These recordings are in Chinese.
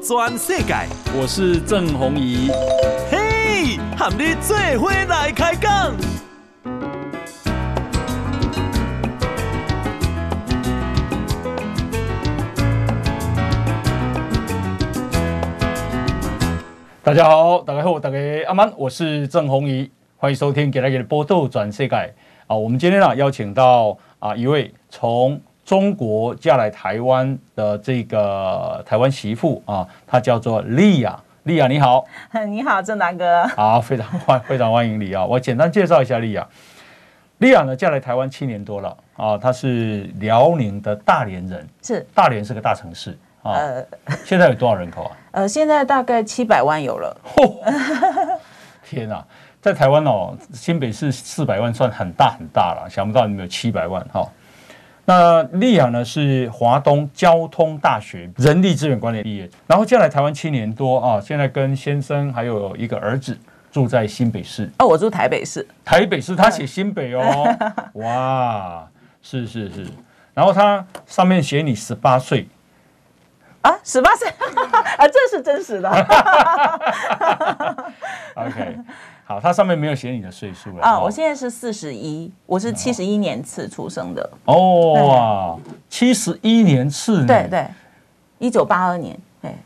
全世界，我是郑弘仪。嘿，和你做伙来开讲。大家好，大家好，大家阿曼，我是郑弘仪，欢迎收听《给大家的报道全世界》啊。我们今天呢邀请到啊一位从中国嫁来台湾的这个台湾媳妇啊，她叫做莉亚。莉亚你好，你好，郑大哥。好，非常欢非常欢迎你啊！我简单介绍一下莉亚。莉亚呢嫁来台湾七年多了啊，她是辽宁的大连人，是大连是个大城市啊。呃，现在有多少人口啊？呃，现在大概七百万有了。天哪，在台湾哦，新北市四百万算很大很大了，想不到你们有七百万哈。那利亚呢是华东交通大学人力资源管理毕业，然后嫁来台湾七年多啊，现在跟先生还有一个儿子住在新北市。哦，我住台北市。台北市，他写新北哦。哇，是是是，然后他上面写你十八岁。啊，十八岁 啊，这是真实的。OK，好，它上面没有写你的岁数了啊。我现在是四十一，我是七十一年次出生的。哦哇，七十一年次，对对，一九八二年。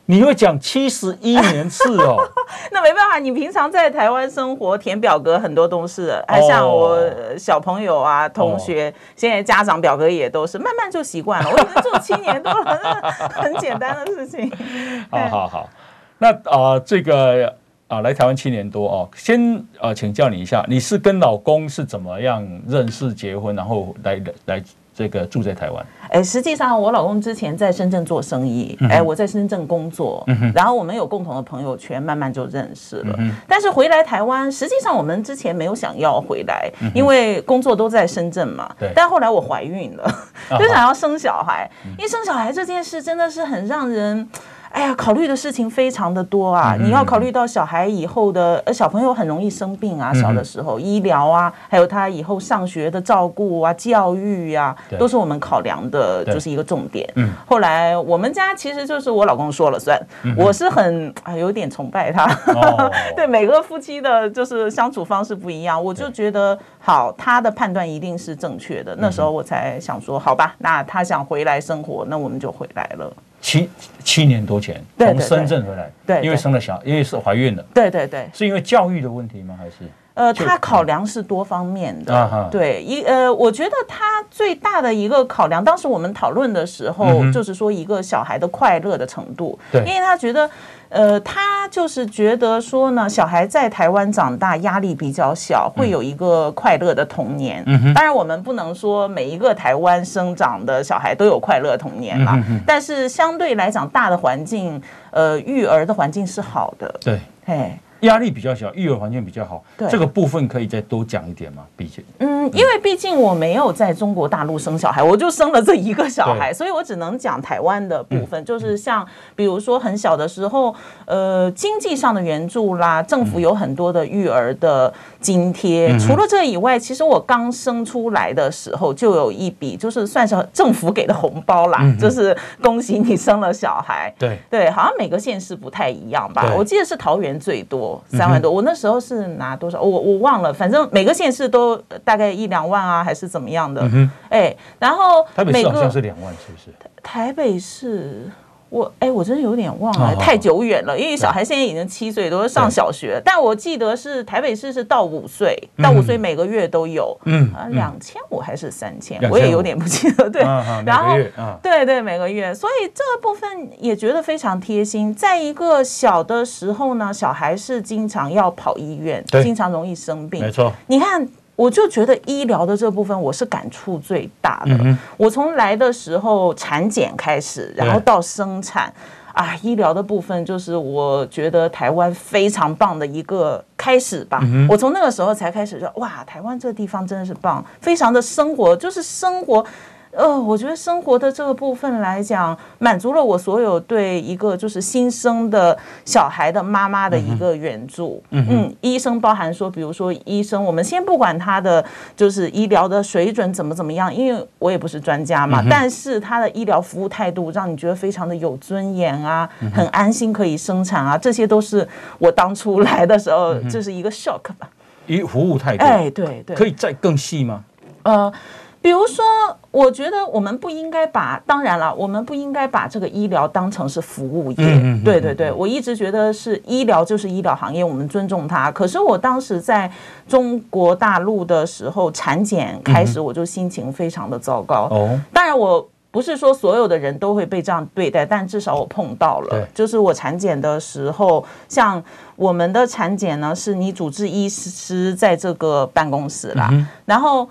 你会讲七十一年次哦？那没办法，你平常在台湾生活，填表格很多都是，还像我小朋友啊、同学，现在家长表格也都是，慢慢就习惯了。我已经做七年多了，很简单的事情。好好好，那啊、呃，这个啊、呃，来台湾七年多哦，先啊、呃，请教你一下，你是跟老公是怎么样认识、结婚，然后来来？这个住在台湾，哎，实际上我老公之前在深圳做生意，哎，我在深圳工作，然后我们有共同的朋友圈，慢慢就认识了。但是回来台湾，实际上我们之前没有想要回来，因为工作都在深圳嘛。对。但后来我怀孕了，就想要生小孩，因为生小孩这件事真的是很让人。哎呀，考虑的事情非常的多啊！你要考虑到小孩以后的，呃，小朋友很容易生病啊，小的时候医疗啊，还有他以后上学的照顾啊、教育呀，都是我们考量的，就是一个重点。嗯，后来我们家其实就是我老公说了算，我是很啊有点崇拜他。对，每个夫妻的就是相处方式不一样，我就觉得好，他的判断一定是正确的。那时候我才想说，好吧，那他想回来生活，那我们就回来了。七七年多前从深圳回来，对，因为生了小，因为是怀孕了，对对对，是因为教育的问题吗？还是？呃，他考量是多方面的，对，一呃，我觉得他最大的一个考量，当时我们讨论的时候，就是说一个小孩的快乐的程度，对，因为他觉得。呃，他就是觉得说呢，小孩在台湾长大压力比较小，会有一个快乐的童年。嗯，当然，我们不能说每一个台湾生长的小孩都有快乐童年嘛。嗯，但是相对来讲，大的环境，呃，育儿的环境是好的。对，嘿。压力比较小，育儿环境比较好，对。这个部分可以再多讲一点吗？毕竟，嗯，因为毕竟我没有在中国大陆生小孩，我就生了这一个小孩，所以我只能讲台湾的部分，嗯、就是像比如说很小的时候，呃，经济上的援助啦，政府有很多的育儿的津贴。嗯、除了这以外，其实我刚生出来的时候就有一笔，就是算是政府给的红包啦，嗯、就是恭喜你生了小孩。对对，好像每个县市不太一样吧？我记得是桃园最多。三万多，我那时候是拿多少？我我忘了，反正每个县市都大概一两万啊，还是怎么样的？哎，然后台北市好像是两万，是不是？台北市。我哎，我真的有点忘了，太久远了。因为小孩现在已经七岁，都是上小学。但我记得是台北市是到五岁，到五岁每个月都有。嗯啊，两千五还是三千？我也有点不记得。对，然后对对每个月，所以这个部分也觉得非常贴心。在一个小的时候呢，小孩是经常要跑医院，经常容易生病。没错，你看。我就觉得医疗的这部分我是感触最大的。嗯、我从来的时候产检开始，然后到生产，啊，医疗的部分就是我觉得台湾非常棒的一个开始吧。嗯、我从那个时候才开始说，哇，台湾这个地方真的是棒，非常的生活，就是生活。呃，我觉得生活的这个部分来讲，满足了我所有对一个就是新生的小孩的妈妈的一个援助。嗯嗯，医生包含说，比如说医生，我们先不管他的就是医疗的水准怎么怎么样，因为我也不是专家嘛，但是他的医疗服务态度让你觉得非常的有尊严啊，很安心可以生产啊，这些都是我当初来的时候就是一个 shock 吧。医服务态度，哎，对对，可以再更细吗？呃。比如说，我觉得我们不应该把，当然了，我们不应该把这个医疗当成是服务业。对对对，我一直觉得是医疗就是医疗行业，我们尊重它。可是我当时在中国大陆的时候，产检开始我就心情非常的糟糕。哦，当然我不是说所有的人都会被这样对待，但至少我碰到了。就是我产检的时候，像我们的产检呢，是你主治医师在这个办公室啦，然后。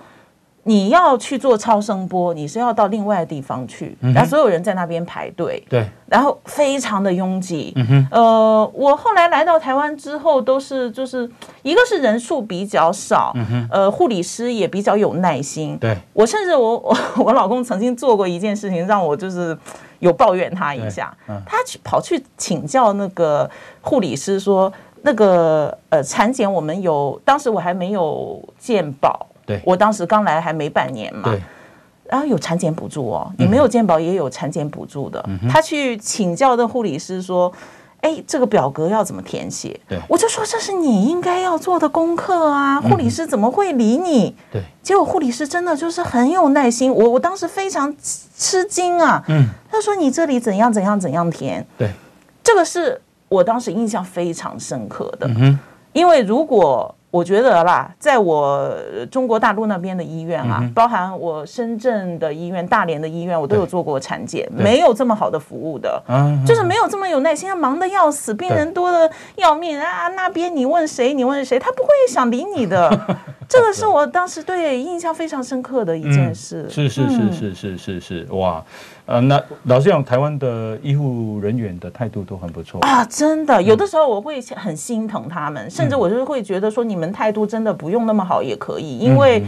你要去做超声波，你是要到另外的地方去，然后所有人在那边排队，对，然后非常的拥挤。嗯哼，呃，我后来来到台湾之后，都是就是一个是人数比较少，嗯哼，呃，护理师也比较有耐心。对，我甚至我我 我老公曾经做过一件事情，让我就是有抱怨他一下，他去跑去请教那个护理师说，那个呃产检我们有，当时我还没有健保。对我当时刚来还没半年嘛，对然后有产检补助哦，你没有健保也有产检补助的。嗯、他去请教的护理师说：“哎，这个表格要怎么填写？”对，我就说这是你应该要做的功课啊，护理师怎么会理你？对，结果护理师真的就是很有耐心，我我当时非常吃惊啊。嗯，他说你这里怎样怎样怎样填？对，这个是我当时印象非常深刻的，嗯、因为如果。我觉得啦，在我中国大陆那边的医院啊，包含我深圳的医院、大连的医院，我都有做过产检，没有这么好的服务的，就是没有这么有耐心，忙得要死，病人多的要命啊！那边你问谁，你问谁，他不会想理你的。这个是我当时对印象非常深刻的一件事。是是是是是是是，哇！呃，那老实讲，台湾的医护人员的态度都很不错啊，真的。有的时候我会很心疼他们，甚至我就会觉得说，你们态度真的不用那么好也可以，因为。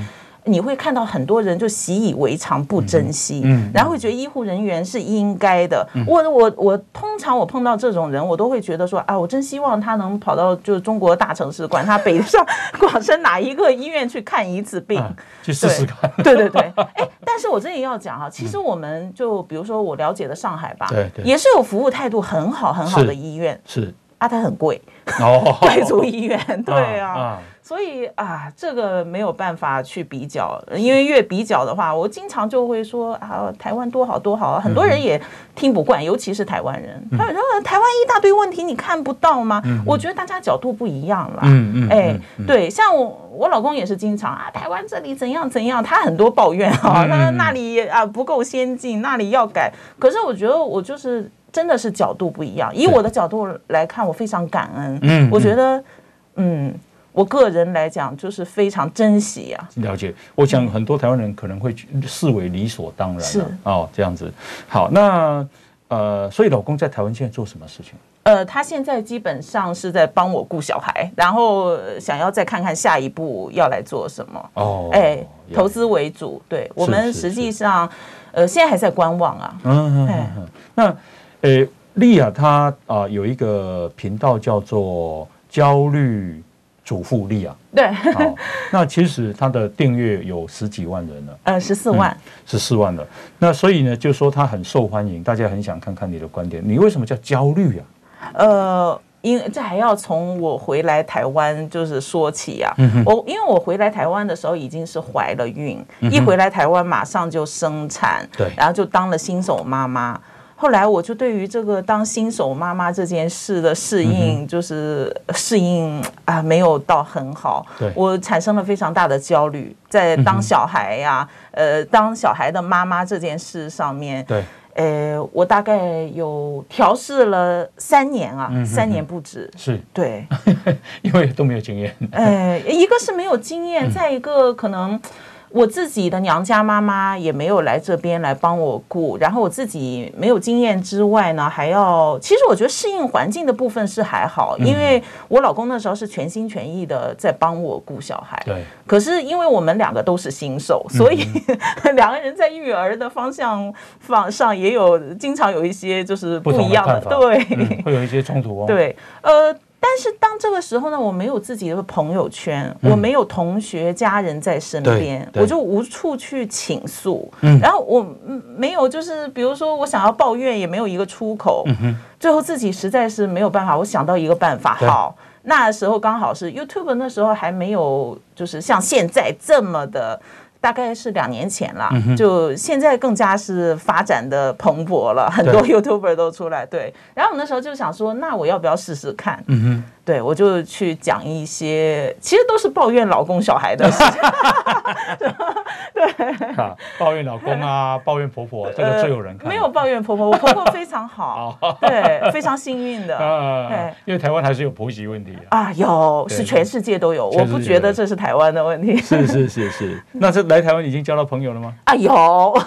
你会看到很多人就习以为常，不珍惜，然后会觉得医护人员是应该的。我我我通常我碰到这种人，我都会觉得说啊，我真希望他能跑到就是中国大城市，管他北上 广深哪一个医院去看一次病，去试试看。对对对，哎，但是我这里要讲啊，其实我们就比如说我了解的上海吧，对对，也是有服务态度很好很好的医院，是。啊，它很贵。哦，贵族医院，对啊。所以啊，这个没有办法去比较，因为越比较的话，我经常就会说啊，台湾多好多好啊，很多人也听不惯，尤其是台湾人，他说台湾一大堆问题你看不到吗？我觉得大家角度不一样了。嗯嗯。哎，对，像我我老公也是经常啊，台湾这里怎样怎样，他很多抱怨啊，他说那里啊不够先进，那里要改。可是我觉得我就是真的是角度不一样，以我的角度来看，我非常感恩。嗯，我觉得嗯。我个人来讲，就是非常珍惜啊。了解，我想很多台湾人可能会视为理所当然。是哦，这样子。好，那呃，所以老公在台湾现在做什么事情？呃，他现在基本上是在帮我顾小孩，然后想要再看看下一步要来做什么。哦，哎，投资为主。对，我们实际上呃，现在还在观望啊。嗯嗯嗯。那呃，莉亚她啊有一个频道叫做焦虑。主妇力啊，对，好，那其实他的订阅有十几万人了，呃，十四万，十四万了。那所以呢，就说他很受欢迎，大家很想看看你的观点。你为什么叫焦虑啊？呃，因为这还要从我回来台湾就是说起啊。嗯，我因为我回来台湾的时候已经是怀了孕，一回来台湾马上就生产，对，然后就当了新手妈妈。后来我就对于这个当新手妈妈这件事的适应，就是适应啊，没有到很好。对，我产生了非常大的焦虑，在当小孩呀，呃，当小孩的妈妈这件事上面。对，呃，我大概有调试了三年啊，三年不止。是，对，因为都没有经验。哎，一个是没有经验，再一个可能。我自己的娘家妈妈也没有来这边来帮我顾，然后我自己没有经验之外呢，还要其实我觉得适应环境的部分是还好，因为我老公那时候是全心全意的在帮我顾小孩。对。可是因为我们两个都是新手，所以 两个人在育儿的方向方上也有经常有一些就是不一样的，对，会有一些冲突哦。对，呃。但是当这个时候呢，我没有自己的朋友圈，嗯、我没有同学、家人在身边，我就无处去倾诉。嗯、然后我没有，就是比如说我想要抱怨，也没有一个出口。嗯、最后自己实在是没有办法，我想到一个办法。好，那时候刚好是 YouTube 那时候还没有，就是像现在这么的。大概是两年前了，就现在更加是发展的蓬勃了，很多 YouTuber 都出来。对，然后我那时候就想说，那我要不要试试看？嗯哼。对，我就去讲一些，其实都是抱怨老公、小孩的事情。对，啊，抱怨老公啊，抱怨婆婆，这个最有人看。没有抱怨婆婆，我婆婆非常好，对，非常幸运的。对，因为台湾还是有婆媳问题啊，有，是全世界都有，我不觉得这是台湾的问题。是是是是，那这来台湾已经交到朋友了吗？啊，有。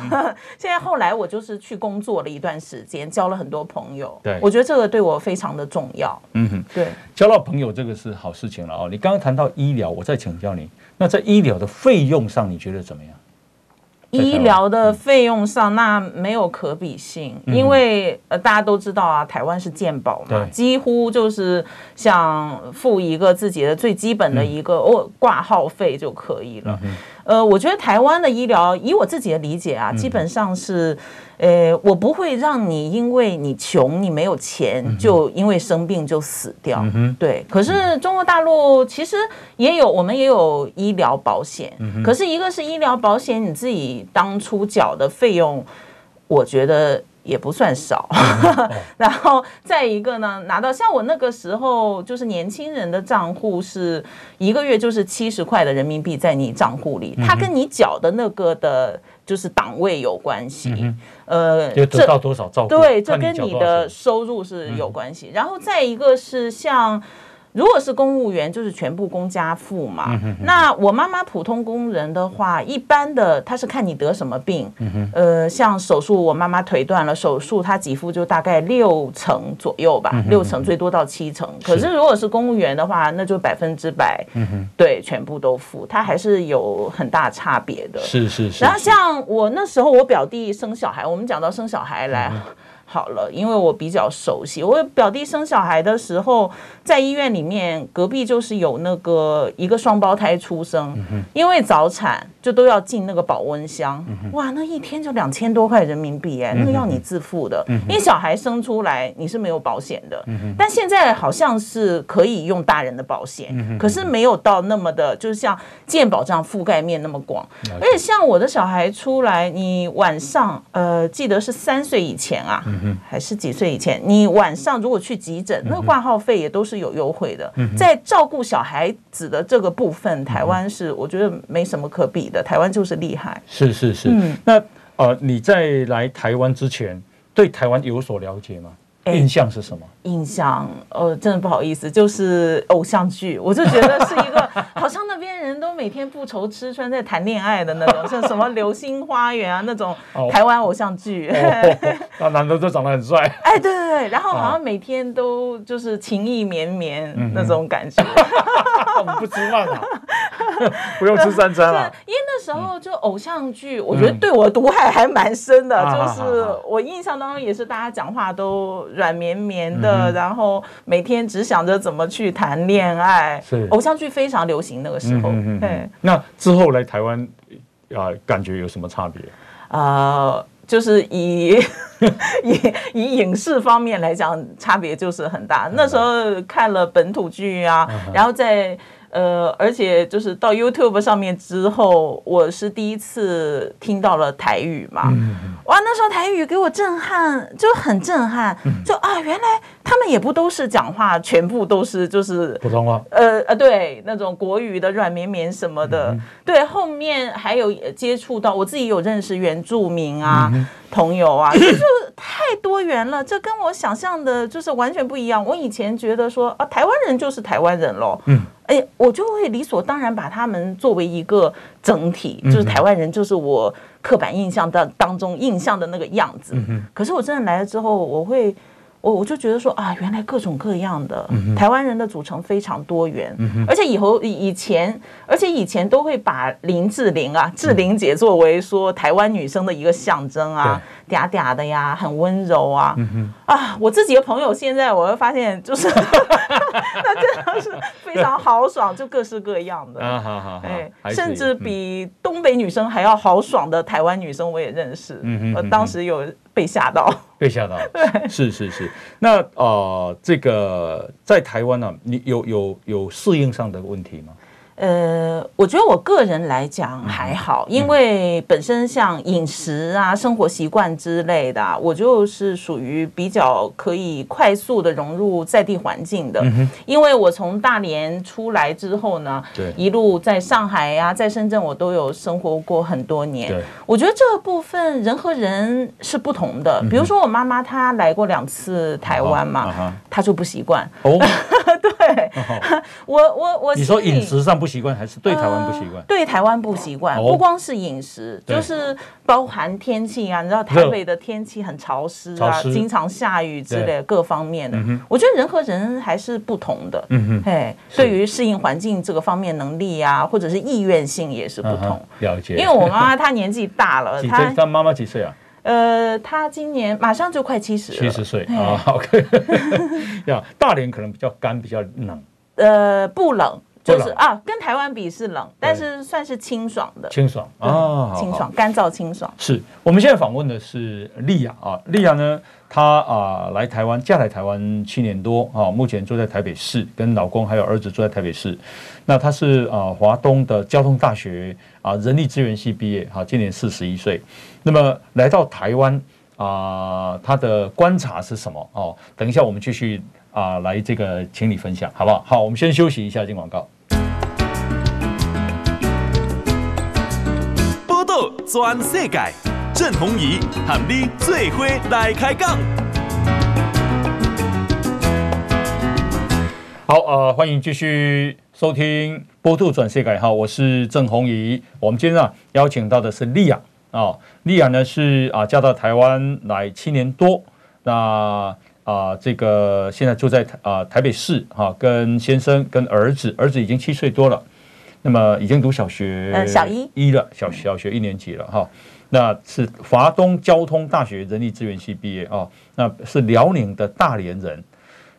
现在后来我就是去工作了一段时间，交了很多朋友。对，我觉得这个对我非常的重要。嗯哼，对。交到朋友这个是好事情了哦。你刚刚谈到医疗，我再请教你，那在医疗的费用上，你觉得怎么样？医疗的费用上，那没有可比性，因为呃，大家都知道啊，台湾是健保嘛，几乎就是想付一个自己的最基本的一个哦挂号费就可以了。呃，我觉得台湾的医疗，以我自己的理解啊，基本上是。呃，我不会让你因为你穷，你没有钱，就因为生病就死掉。嗯、对，可是中国大陆其实也有，我们也有医疗保险。嗯、可是一个是医疗保险，你自己当初缴的费用，我觉得也不算少。嗯、然后再一个呢，拿到像我那个时候，就是年轻人的账户是一个月就是七十块的人民币在你账户里，它跟你缴的那个的。就是档位有关系，嗯、呃，就得到多少照顾，对，这跟你的收入是有关系。嗯、然后再一个是像。如果是公务员，就是全部公家付嘛。嗯、哼哼，那我妈妈普通工人的话，一般的他是看你得什么病。嗯、像手术，我妈妈腿断了，手术她给付就大概六成左右吧，嗯、哼哼，六成最多到七成。可是如果是公务员的话，那就百分之百，嗯、哼对，全部都付，它还是有很大差别的。是是是。然后像我那时候，我表弟生小孩，我们讲到生小孩来。嗯好了，因为我比较熟悉。我表弟生小孩的时候，在医院里面，隔壁就是有那个一个双胞胎出生，因为早产就都要进那个保温箱。哇，那一天就两千多块人民币哎，那个要你自付的，因为小孩生出来你是没有保险的。但现在好像是可以用大人的保险，可是没有到那么的，就是像健保这样覆盖面那么广。而且像我的小孩出来，你晚上呃，记得是三岁以前啊。还是几岁以前，你晚上如果去急诊，那个挂号费也都是有优惠的。在照顾小孩子的这个部分，台湾是我觉得没什么可比的，台湾就是厉害。是是是。嗯、那呃，你在来台湾之前，对台湾有所了解吗？印象是什么？印象，呃，真的不好意思，就是偶像剧，我就觉得是一个，好像那边人都每天不愁吃穿，在谈恋爱的那种，像什么《流星花园》啊那种台湾偶像剧。那男的都长得很帅。哎，对对对，然后好像每天都就是情意绵绵那种感觉。我们不吃饭啊，不用吃三餐了。因为那时候就偶像剧，我觉得对我毒害还蛮深的，就是我印象当中也是大家讲话都。软绵绵的，然后每天只想着怎么去谈恋爱。是偶像剧非常流行那个时候。嗯，那之后来台湾啊，感觉有什么差别？呃，就是以 以以影视方面来讲，差别就是很大。那时候看了本土剧啊，然后在。呃，而且就是到 YouTube 上面之后，我是第一次听到了台语嘛，嗯、哇，那时候台语给我震撼，就很震撼，嗯、就啊，原来他们也不都是讲话，全部都是就是普通话，呃呃，对，那种国语的软绵绵什么的，嗯、对，后面还有接触到我自己有认识原住民啊。嗯朋友啊，就是太多元了，这跟我想象的就是完全不一样。我以前觉得说啊，台湾人就是台湾人喽，嗯，哎，我就会理所当然把他们作为一个整体，就是台湾人，就是我刻板印象当当中印象的那个样子。可是我真的来了之后，我会。我我就觉得说啊，原来各种各样的台湾人的组成非常多元，而且以后以前，而且以前都会把林志玲啊、志玲姐作为说台湾女生的一个象征啊，嗲嗲的呀，很温柔啊，啊，我自己的朋友现在我会发现，就是 那真的是非常豪爽，就各式各样的，哎，甚至比东北女生还要豪爽的台湾女生我也认识，我当时有。被吓到，被吓到，对，是是是。那呃，这个在台湾呢、啊，你有有有适应上的问题吗？呃，我觉得我个人来讲还好，因为本身像饮食啊、生活习惯之类的，我就是属于比较可以快速的融入在地环境的。因为我从大连出来之后呢，对，一路在上海呀、在深圳，我都有生活过很多年。对，我觉得这部分人和人是不同的。比如说我妈妈她来过两次台湾嘛，她就不习惯。哦，对，我我我，你说饮食上。不习惯还是对台湾不习惯？对台湾不习惯，不光是饮食，就是包含天气啊。你知道台北的天气很潮湿啊，经常下雨之类各方面的。我觉得人和人还是不同的。嗯哼，对于适应环境这个方面能力啊，或者是意愿性也是不同。了解。因为我妈妈她年纪大了，她她妈妈几岁啊？呃，他今年马上就快七十了。七十岁啊，OK。呀，大连可能比较干，比较冷。呃，不冷。就是啊，跟台湾比是冷，但是算是清爽的。清爽啊，清爽，干燥清爽。是我们现在访问的是莉亚啊，莉亚呢，她啊来台湾，嫁来台湾七年多啊，目前住在台北市，跟老公还有儿子住在台北市。那她是啊华东的交通大学啊人力资源系毕业，哈，今年四十一岁。那么来到台湾啊，他的观察是什么？哦，等一下我们继续啊来这个请你分享，好不好？好，我们先休息一下，进广告。全世界，郑弘仪和你最伙来开讲。好，呃，欢迎继续收听《波度转世改》哈，我是郑弘仪。我们今天啊邀请到的是莉亚啊，莉亚呢是啊嫁到台湾来七年多，那啊这个现在住在啊台北市哈，跟先生跟儿子，儿子已经七岁多了。那么已经读小学小一一了，小小学一年级了哈。那是华东交通大学人力资源系毕业啊，那是辽宁的大连人。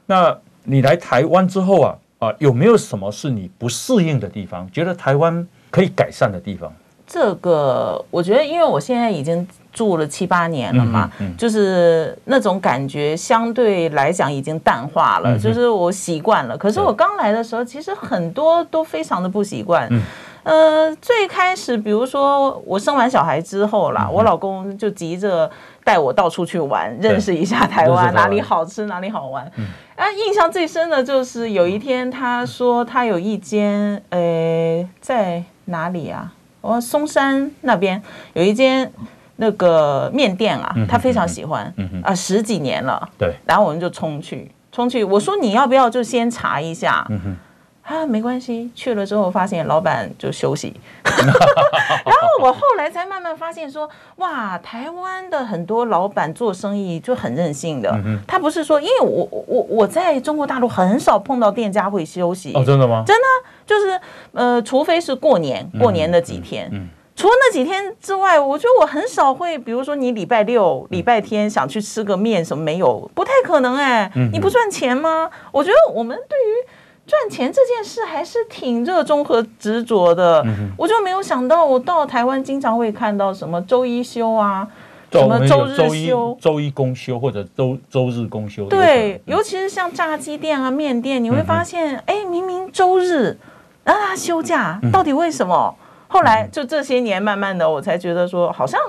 那你来台湾之后啊啊，有没有什么是你不适应的地方？觉得台湾可以改善的地方？这个我觉得，因为我现在已经。住了七八年了嘛，嗯嗯、就是那种感觉相对来讲已经淡化了，嗯、就是我习惯了。可是我刚来的时候，其实很多都非常的不习惯。嗯、呃，最开始比如说我生完小孩之后啦，嗯、我老公就急着带我到处去玩，认识一下台湾，哪里好吃哪里好玩。嗯、啊，印象最深的就是有一天他说他有一间，呃，在哪里啊？我说松山那边有一间。那个面店啊，他非常喜欢，啊，十几年了。对，然后我们就冲去，冲去。我说你要不要就先查一下？啊，没关系。去了之后发现老板就休息。然后我后来才慢慢发现说，哇，台湾的很多老板做生意就很任性的。他不是说，因为我我我在中国大陆很少碰到店家会休息。哦，真的吗？真的，就是呃，除非是过年，过年的几天。除了那几天之外，我觉得我很少会，比如说你礼拜六、礼拜天想去吃个面什么没有，不太可能哎。你不赚钱吗？我觉得我们对于赚钱这件事还是挺热衷和执着的。我就没有想到，我到台湾经常会看到什么周一休啊，什么周日休、周一公休或者周周日公休。对，尤其是像炸鸡店啊、面店，你会发现，哎，明明周日啊休假，到底为什么？后来就这些年，慢慢的我才觉得说，好像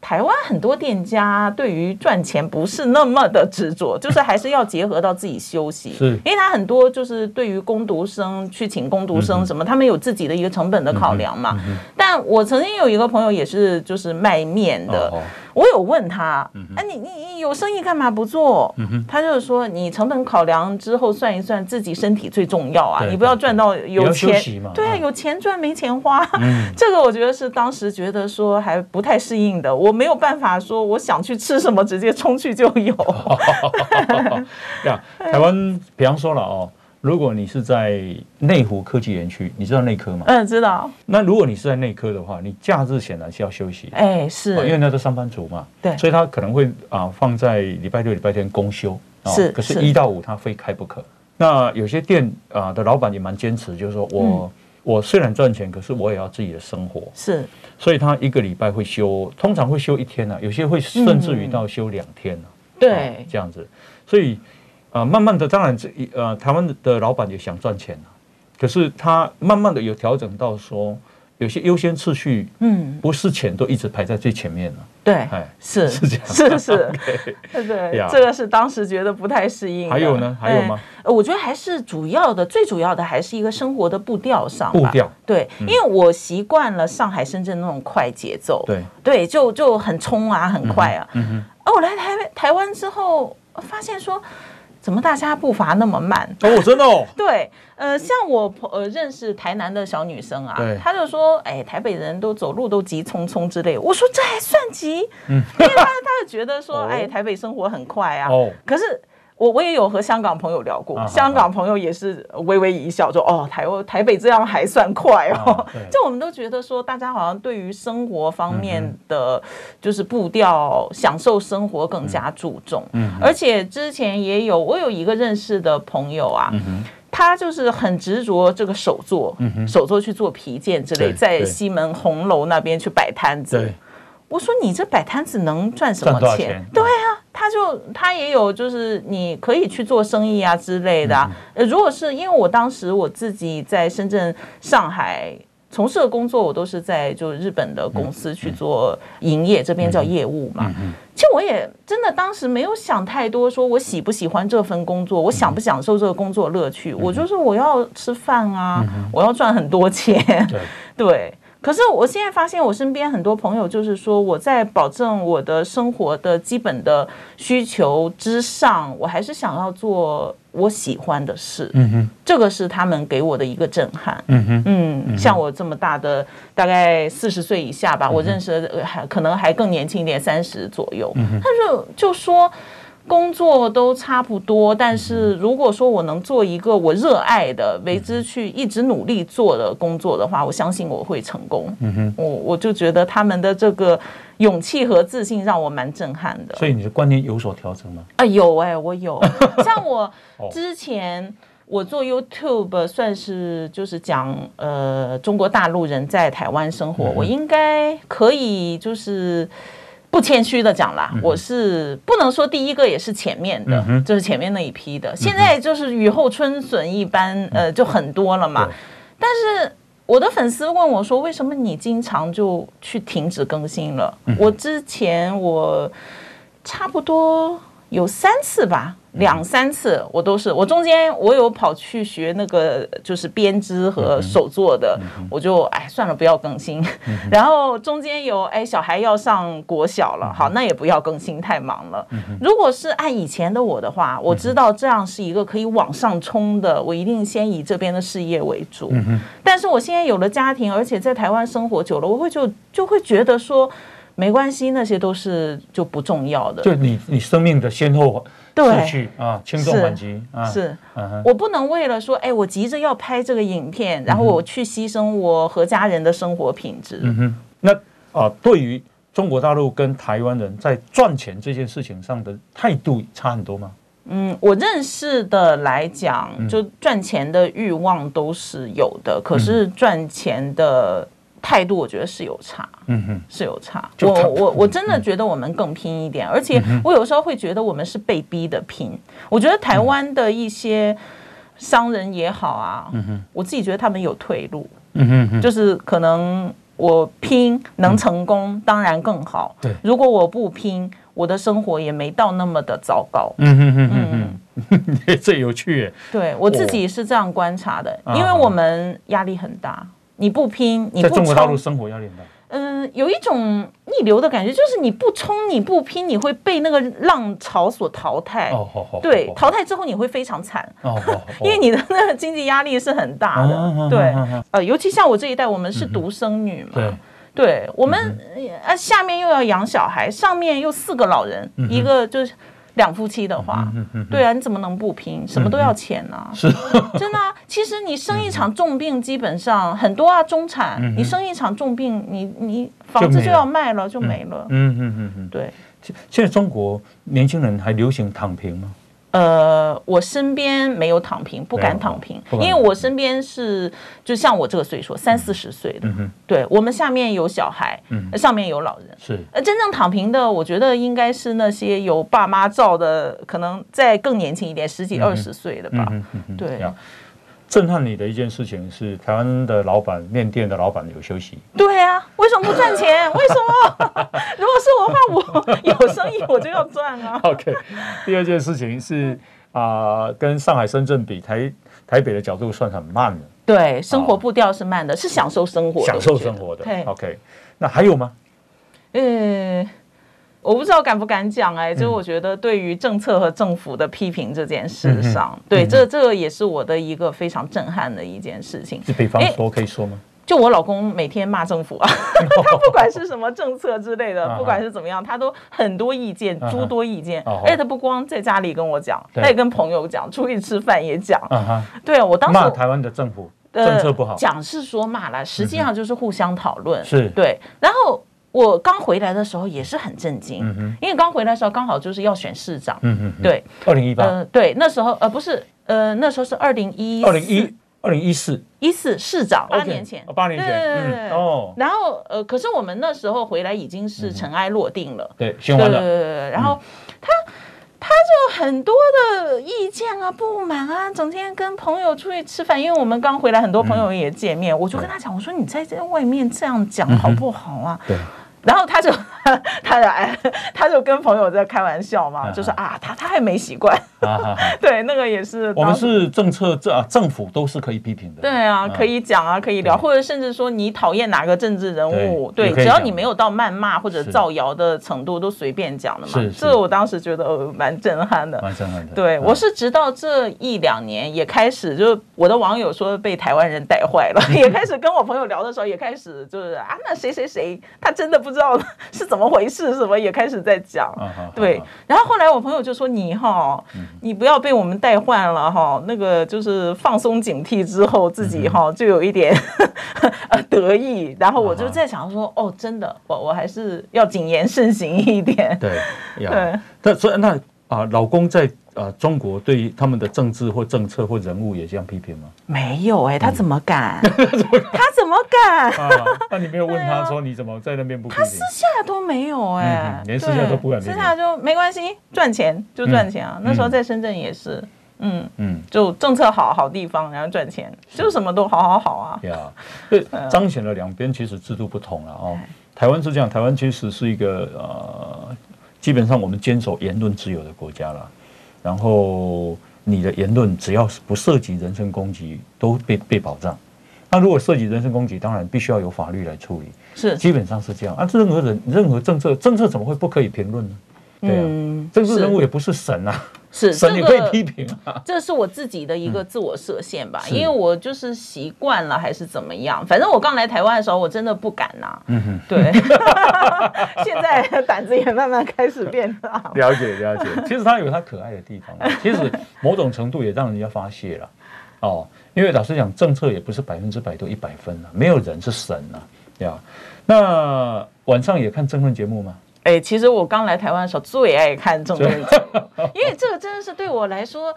台湾很多店家对于赚钱不是那么的执着，就是还是要结合到自己休息。是，因为他很多就是对于工读生去请工读生什么，他们有自己的一个成本的考量嘛。但，我曾经有一个朋友也是就是卖面的，我有问他，哎，你你你有生意干嘛不做？他就是说，你成本考量之后算一算，自己身体最重要啊，你不要赚到有钱，对啊，有钱赚没钱花，这个我觉得是当时觉得说还不太适应的，我没有办法说我想去吃什么直接冲去就有。呀，台湾比方说了哦。如果你是在内湖科技园区，你知道内科吗？嗯，知道。那如果你是在内科的话，你假日显然是要休息。哎，是，因为那是上班族嘛。对。所以他可能会啊放在礼拜六、礼拜天公休。是。可是，一到五他非开不可。那有些店啊的老板也蛮坚持，就是说我我虽然赚钱，可是我也要自己的生活。是。所以他一个礼拜会休，通常会休一天呢，有些会甚至于到休两天呢。对。这样子，所以。啊，慢慢的，当然这一呃，台湾的老板也想赚钱，可是他慢慢的有调整到说，有些优先次序，嗯，不是钱都一直排在最前面了。对，哎，是 是这样，是是，对对，这个是当时觉得不太适应。还有呢？还有吗？我觉得还是主要的，最主要的还是一个生活的步调上。步调。对，因为我习惯了上海、深圳那种快节奏。对对，就就很冲啊，很快啊。嗯哼。哦，我来台台湾之后，发现说。怎么大家步伐那么慢？哦，真的哦。对，呃，像我呃认识台南的小女生啊，她就说，哎，台北人都走路都急匆匆之类。我说这还算急？嗯，因为她她就觉得说，哎，台北生活很快啊。哦，可是。我我也有和香港朋友聊过，香港朋友也是微微一笑，说哦，台台北这样还算快哦。就我们都觉得说，大家好像对于生活方面的就是步调、享受生活更加注重。嗯而且之前也有我有一个认识的朋友啊，他就是很执着这个手作，手作去做皮件之类，在西门红楼那边去摆摊子。我说你这摆摊子能赚什么钱？对啊。他就他也有，就是你可以去做生意啊之类的啊。呃，如果是因为我当时我自己在深圳、上海从事的工作，我都是在就日本的公司去做营业，这边叫业务嘛。其实我也真的当时没有想太多，说我喜不喜欢这份工作，我享不享受这个工作乐趣。我就是我要吃饭啊，我要赚很多钱。对。可是我现在发现，我身边很多朋友就是说，我在保证我的生活的基本的需求之上，我还是想要做我喜欢的事。嗯哼，这个是他们给我的一个震撼。嗯哼，嗯，像我这么大的，大概四十岁以下吧，我认识的还可能还更年轻一点，三十左右。他就就说。工作都差不多，但是如果说我能做一个我热爱的、为之去一直努力做的工作的话，我相信我会成功。嗯哼，我我就觉得他们的这个勇气和自信让我蛮震撼的。所以你的观念有所调整吗？啊，有哎、欸，我有。像我之前我做 YouTube 算是就是讲呃中国大陆人在台湾生活，我应该可以就是。不谦虚的讲啦，我是不能说第一个，也是前面的，就是前面那一批的。现在就是雨后春笋一般，呃，就很多了嘛。但是我的粉丝问我说：“为什么你经常就去停止更新了？”我之前我差不多有三次吧。两三次我都是，我中间我有跑去学那个就是编织和手做的，我就哎算了不要更新。然后中间有哎小孩要上国小了，好那也不要更新，太忙了。如果是按以前的我的话，我知道这样是一个可以往上冲的，我一定先以这边的事业为主。但是我现在有了家庭，而且在台湾生活久了，我会就就会觉得说没关系，那些都是就不重要的。就你你生命的先后。对啊，轻重缓急啊，是，我不能为了说，哎，我急着要拍这个影片，然后我去牺牲我和家人的生活品质。嗯哼，那啊，对于中国大陆跟台湾人在赚钱这件事情上的态度差很多吗？嗯，我认识的来讲，就赚钱的欲望都是有的，可是赚钱的。态度我觉得是有差，嗯哼，是有差。我我我真的觉得我们更拼一点，而且我有时候会觉得我们是被逼的拼。我觉得台湾的一些商人也好啊，嗯哼，我自己觉得他们有退路，嗯哼，就是可能我拼能成功，当然更好。对，如果我不拼，我的生活也没到那么的糟糕。嗯哼哼哼哼，这有趣。对我自己是这样观察的，因为我们压力很大。你不拼，你不在中国大陆生活压力很大。嗯，有一种逆流的感觉，就是你不冲，你不拼，你会被那个浪潮所淘汰。哦，好好。对，淘汰之后你会非常惨。哦，因为你的那个经济压力是很大的。对，呃，尤其像我这一代，我们是独生女嘛。对。对，我们呃下面又要养小孩，上面又四个老人，一个就是。两夫妻的话，对啊，你怎么能不拼？什么都要钱呢？是，真的啊。其实你生一场重病，基本上很多啊，中产，你生一场重病，你你房子就要卖了，就没了。嗯嗯嗯嗯，对。现在中国年轻人还流行躺平吗？呃，我身边没有躺平，不敢躺平，因为我身边是就像我这个岁数，三四十岁的，对，我们下面有小孩，上面有老人，是，呃，真正躺平的，我觉得应该是那些有爸妈照的，可能再更年轻一点，十几二十岁的吧，对。震撼你的一件事情是，台湾的老板面店的老板有休息。对啊，为什么不赚钱？为什么？如果是我的话，我有生意我就要赚啊。OK，第二件事情是啊、呃，跟上海、深圳比，台台北的角度算很慢的。对，生活步调是慢的，哦、是享受生活的，享受生活的。OK，那还有吗？嗯。我不知道敢不敢讲哎，就我觉得对于政策和政府的批评这件事上，对这这个也是我的一个非常震撼的一件事情。就比方说可以说吗？就我老公每天骂政府啊，他 不管是什么政策之类的，不管是怎么样，他都很多意见，诸多意见。而且他不光在家里跟我讲，他也跟朋友讲，出去吃饭也讲。对，我当时骂台湾的政府政策不好，讲是说骂了，实际上就是互相讨论。是对，然后。我刚回来的时候也是很震惊，因为刚回来的时候刚好就是要选市长，对，二零一八，对，那时候呃不是，呃那时候是二零一，二零一，二零一四，一四市长八年前，八年前，哦，然后呃可是我们那时候回来已经是尘埃落定了，对，选完了，对，然后他他就很多的意见啊不满啊，整天跟朋友出去吃饭，因为我们刚回来，很多朋友也见面，我就跟他讲，我说你在这外面这样讲好不好啊？对。然后他就，他就哎，他就跟朋友在开玩笑嘛，就说啊，他他还没习惯，对，那个也是。我们是政策政啊，政府都是可以批评的。对啊，可以讲啊，可以聊，或者甚至说你讨厌哪个政治人物，对，只要你没有到谩骂或者造谣的程度，都随便讲的嘛。是，这我当时觉得蛮震撼的，蛮震撼的。对，我是直到这一两年也开始，就我的网友说被台湾人带坏了，也开始跟我朋友聊的时候，也开始就是啊，那谁谁谁，他真的不。不知道 是怎么回事，什么也开始在讲，对。然后后来我朋友就说：“你哈，你不要被我们带坏了哈。那个就是放松警惕之后，自己哈就有一点 得意。然后我就在想说：哦，真的，我我还是要谨言慎行一点。对，对。但所以那啊，老公在。”啊，中国对于他们的政治或政策或人物也这样批评吗？没有哎，他怎么敢？他怎么敢？那你没有问他说你怎么在那边不批评？他私下都没有哎，连私下都不敢。私下就没关系，赚钱就赚钱啊。那时候在深圳也是，嗯嗯，就政策好好地方，然后赚钱，就什么都好好好啊。对啊，对，彰显了两边其实制度不同了哦。台湾是这样，台湾其实是一个呃，基本上我们坚守言论自由的国家了。然后你的言论只要是不涉及人身攻击，都被被保障。那如果涉及人身攻击，当然必须要有法律来处理。是，基本上是这样。啊，任何人、任何政策，政策怎么会不可以评论呢？对啊，政治人物也不是神啊。是，神你可以批评啊。这是我自己的一个自我设限吧，因为我就是习惯了，还是怎么样？反正我刚来台湾的时候，我真的不敢呐。嗯哼，对。现在胆子也慢慢开始变大。了解了解，其实他有他可爱的地方，其实某种程度也让人家发泄了。哦，因为老实讲，政策也不是百分之百都一百分啊，没有人是神啊，对吧？那晚上也看政论节目吗？哎，其实我刚来台湾的时候最爱看政论节目，因为这个真的是对我来说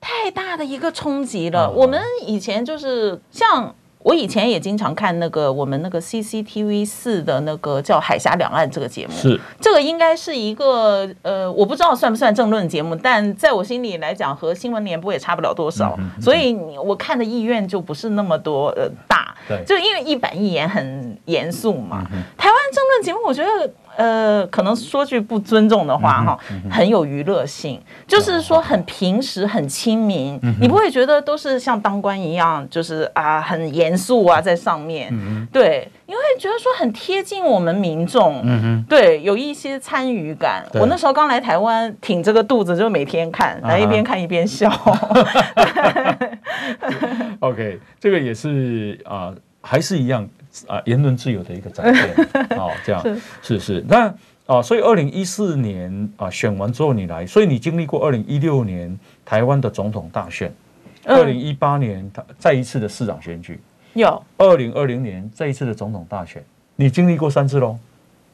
太大的一个冲击了。我们以前就是像我以前也经常看那个我们那个 CCTV 四的那个叫《海峡两岸》这个节目，是这个应该是一个呃，我不知道算不算政论节目，但在我心里来讲和新闻联播也差不了多少，所以我看的意愿就不是那么多呃大。对，就因为一板一眼很严肃嘛。台湾政论节目，我觉得。呃，可能说句不尊重的话哈，很有娱乐性，就是说很平实、很亲民，你不会觉得都是像当官一样，就是啊很严肃啊在上面，对，你会觉得说很贴近我们民众，对，有一些参与感。我那时候刚来台湾，挺着个肚子就每天看，来一边看一边笑。OK，这个也是啊，还是一样。啊，言论自由的一个展现，哦，这样是是是。那啊，所以二零一四年啊选完之后你来，所以你经历过二零一六年台湾的总统大选，二零一八年再一次的市长选举，有二零二零年再一次的总统大选，你经历过三次喽？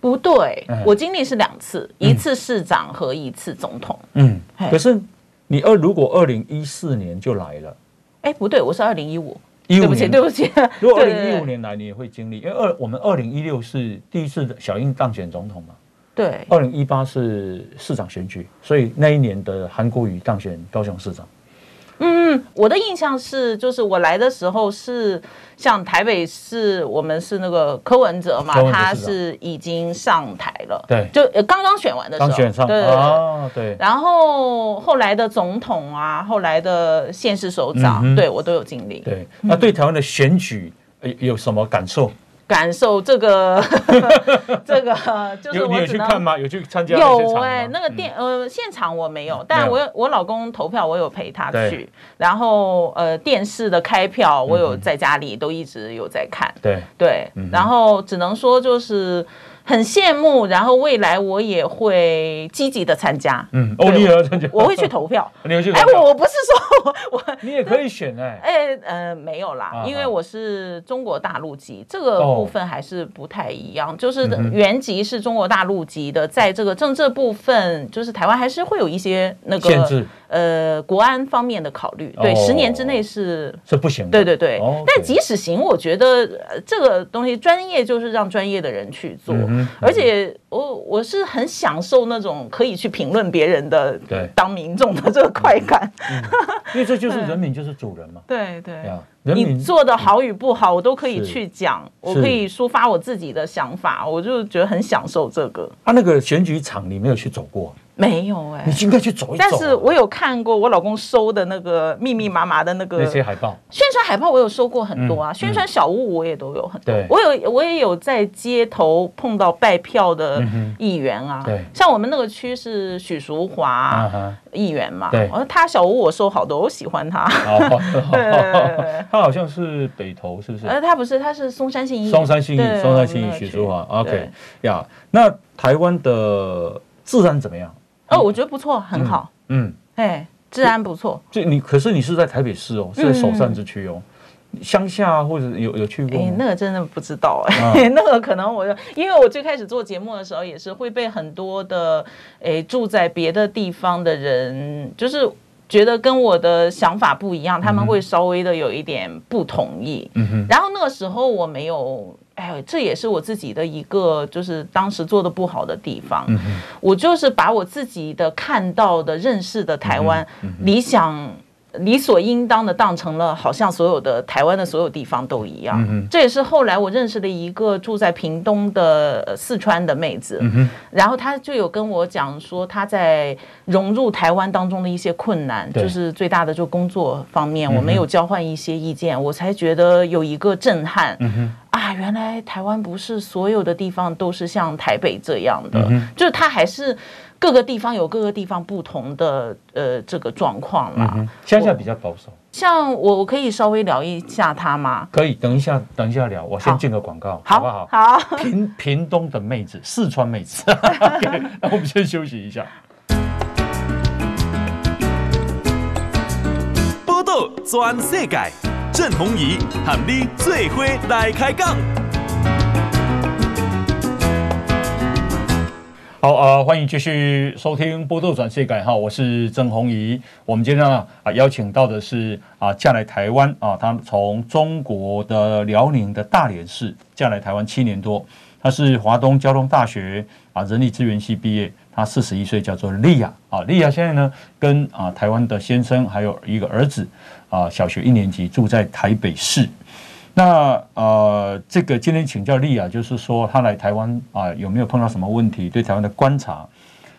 不对，我经历是两次，一次市长和一次总统。嗯，可是你二如果二零一四年就来了，哎，不对，我是二零一五。对不起，对不起。如果二零一五年来，你也会经历，因为二我们二零一六是第一次小英当选总统嘛。对。二零一八是市长选举，所以那一年的韩国瑜当选高雄市长。嗯，我的印象是，就是我来的时候是像台北市，我们是那个柯文哲嘛，他是已经上台了，对，就刚刚选完的时候，刚选上，对啊，对。然后后来的总统啊，后来的县市首长，对我都有经历。对，那对台湾的选举有什么感受？感受这个，这个就是我有去看吗？有去参加？有哎，那个电呃现场我没有，但我我老公投票，我有陪他去。然后呃电视的开票，我有在家里都一直有在看。对对，然后只能说就是。很羡慕，然后未来我也会积极的参加。嗯，哦，你也要参加？我会去投票。你会去？哎，我我不是说我我你也可以选哎。哎呃没有啦，因为我是中国大陆籍，这个部分还是不太一样。就是原籍是中国大陆籍的，在这个政治部分，就是台湾还是会有一些那个限制。呃，国安方面的考虑，对，十年之内是是不行的。对对对，但即使行，我觉得这个东西专业就是让专业的人去做，而且我我是很享受那种可以去评论别人的，对，当民众的这个快感，因为这就是 人民就是主人嘛。对对，你做的好与不好，我都可以去讲，我可以抒发我自己的想法，我就觉得很享受这个。他那个选举场你没有去走过？没有哎，你应该去走一走。但是我有看过我老公收的那个密密麻麻的那个那些海报，宣传海报我有收过很多啊，宣传小物我也都有很多。我有我也有在街头碰到拜票的议员啊，对，像我们那个区是许淑华议员嘛，对，他小物我收好多，我喜欢他。他好像是北投是不是？呃，他不是，他是松山信义。松山信义，松山信义，许淑华。OK 呀，那台湾的治安怎么样？哦，我觉得不错，很好。嗯，哎，治安不错。就你，可是你是在台北市哦，是在首善之区哦，乡下或者有有去过？哎，那个真的不知道哎，那个可能我就因为我最开始做节目的时候，也是会被很多的哎住在别的地方的人，就是觉得跟我的想法不一样，他们会稍微的有一点不同意。嗯哼，然后那个时候我没有。哎，这也是我自己的一个，就是当时做的不好的地方。嗯、我就是把我自己的看到的、认识的台湾、嗯、理想。理所应当的当成了，好像所有的台湾的所有地方都一样。嗯、这也是后来我认识的一个住在屏东的四川的妹子，嗯、然后她就有跟我讲说，她在融入台湾当中的一些困难，就是最大的就工作方面，我们有交换一些意见，我才觉得有一个震撼。嗯、啊，原来台湾不是所有的地方都是像台北这样的，嗯、就是它还是。各个地方有各个地方不同的呃这个状况啦，乡下比较保守。像我我可以稍微聊一下他吗？可以，等一下等一下聊，我先进个广告，好，好不好？好。屏屏东的妹子，四川妹子，那、我们先休息一下。报道全世界，郑弘仪喊你最伙来开讲。好啊、呃，欢迎继续收听《波多转世界》哈，我是郑弘仪。我们今天呢啊邀请到的是啊嫁来台湾啊，他从中国的辽宁的大连市嫁来台湾七年多，他是华东交通大学啊人力资源系毕业，他四十一岁，叫做莉亚啊。莉亚现在呢跟啊台湾的先生还有一个儿子啊，小学一年级住在台北市。那呃，这个今天请教丽亚，就是说她来台湾啊、有没有碰到什么问题？对台湾的观察。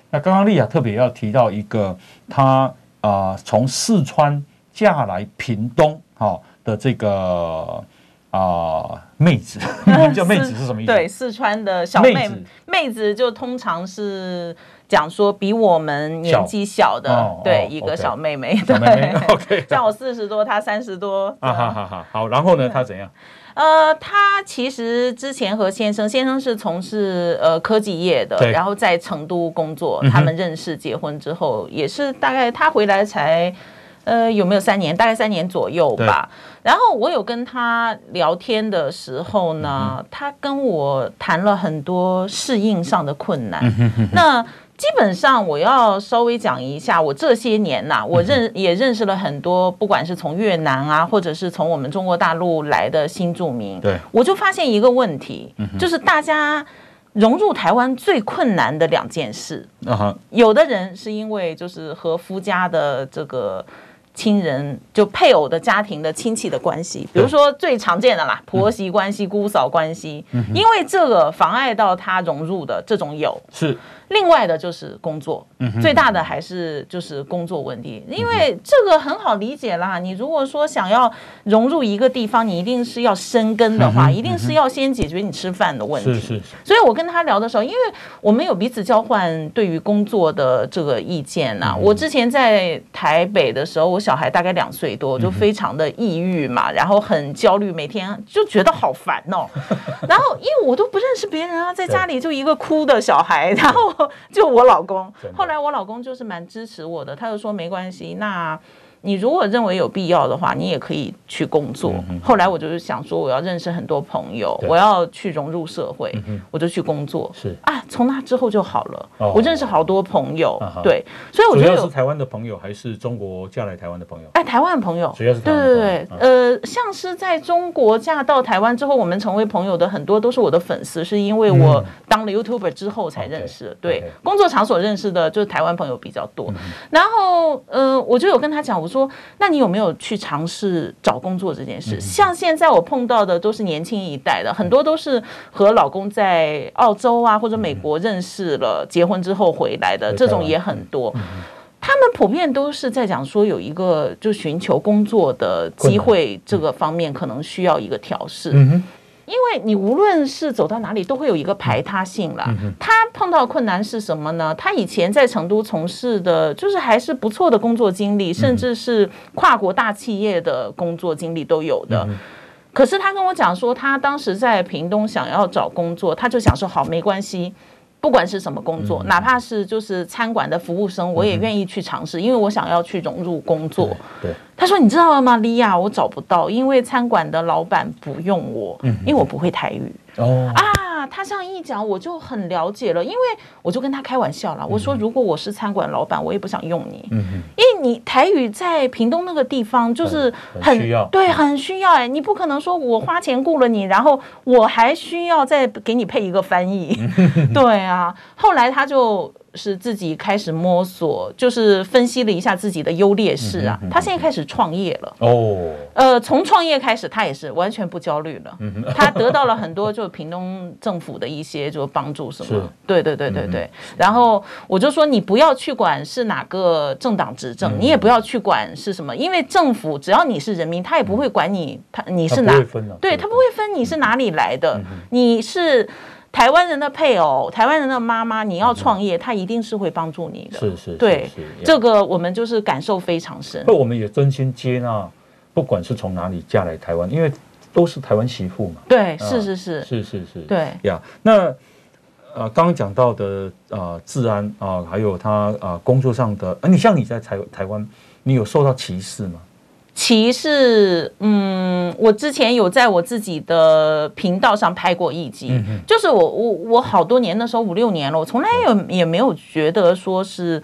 那刚刚丽亚特别要提到一个，她啊从四川嫁来屏东哈的这个啊、呃、妹子，叫妹子是什么意思？对，四川的小妹妹子，妹子就通常是。讲说比我们年纪小的，小对、哦、一个小妹妹，对，OK，像我四十多，她三十多。啊，好好好，好，然后呢，她怎样？呃，她其实之前和先生，先生是从事呃科技业的，然后在成都工作，他们认识结婚之后，也是大概他回来才。呃，有没有三年？大概三年左右吧。然后我有跟他聊天的时候呢，嗯、他跟我谈了很多适应上的困难。嗯、哼哼哼，那基本上我要稍微讲一下，我这些年呐、啊，我认也认识了很多，不管是从越南啊，或者是从我们中国大陆来的新住民。对，我就发现一个问题，就是大家融入台湾最困难的两件事。嗯、有的人是因为就是和夫家的这个。亲人就配偶的家庭的亲戚的关系，比如说最常见的啦，婆媳关系、姑嫂关系，因为这个妨碍到他融入的这种有是。另外的就是工作，最大的还是就是工作问题，因为这个很好理解啦。你如果说想要融入一个地方，你一定是要生根的话，一定是要先解决你吃饭的问题。是是。所以我跟他聊的时候，因为我们有彼此交换对于工作的这个意见呐。我之前在台北的时候，我小孩大概两岁多，就非常的抑郁嘛，然后很焦虑，每天就觉得好烦哦。然后因为我都不认识别人啊，在家里就一个哭的小孩，然后。就我老公，后来我老公就是蛮支持我的，他就说没关系，那。你如果认为有必要的话，你也可以去工作。后来我就是想说，我要认识很多朋友，我要去融入社会，我就去工作。是啊，从那之后就好了。我认识好多朋友，对，所以我觉得主要是台湾的朋友还是中国嫁来台湾的朋友？哎，台湾的朋友，主要是对对对，呃，像是在中国嫁到台湾之后，我们成为朋友的很多都是我的粉丝，是因为我当了 YouTuber 之后才认识。对，工作场所认识的就是台湾朋友比较多。然后，呃，我就有跟他讲，我。说，那你有没有去尝试找工作这件事？像现在我碰到的都是年轻一代的，很多都是和老公在澳洲啊或者美国认识了，结婚之后回来的，这种也很多。他们普遍都是在讲说，有一个就寻求工作的机会，这个方面可能需要一个调适。因为你无论是走到哪里，都会有一个排他性啦。他碰到困难是什么呢？他以前在成都从事的，就是还是不错的工作经历，甚至是跨国大企业的工作经历都有的。可是他跟我讲说，他当时在屏东想要找工作，他就想说好，没关系。不管是什么工作，哪怕是就是餐馆的服务生，我也愿意去尝试，因为我想要去融入工作。对，他说：“你知道了吗，莉亚，我找不到，因为餐馆的老板不用我，因为我不会台语。”哦。啊，他这样一讲，我就很了解了，因为我就跟他开玩笑了，我说如果我是餐馆老板，我也不想用你，嗯哼，因为你台语在屏东那个地方就是很需要，对，很需要哎，你不可能说我花钱雇了你，然后我还需要再给你配一个翻译，对啊，后来他就。是自己开始摸索，就是分析了一下自己的优劣势啊。他现在开始创业了哦。呃，从创业开始，他也是完全不焦虑了。他得到了很多，就屏东政府的一些就帮助什么。对对对对对。然后我就说，你不要去管是哪个政党执政，你也不要去管是什么，因为政府只要你是人民，他也不会管你，他你是哪，对他不会分你是哪里来的，你是。台湾人的配偶，台湾人的妈妈，你要创业，他一定是会帮助你的。是是，对，这个我们就是感受非常深。那我们也真心接纳，不管是从哪里嫁来台湾，因为都是台湾媳妇嘛。对，是是是，是是是，对呀。那呃，刚刚讲到的啊，治安啊，还有他啊，工作上的，你像你在台台湾，你有受到歧视吗？歧视，嗯，我之前有在我自己的频道上拍过一集，嗯、就是我我我好多年的时候五六年了，我从来也也没有觉得说是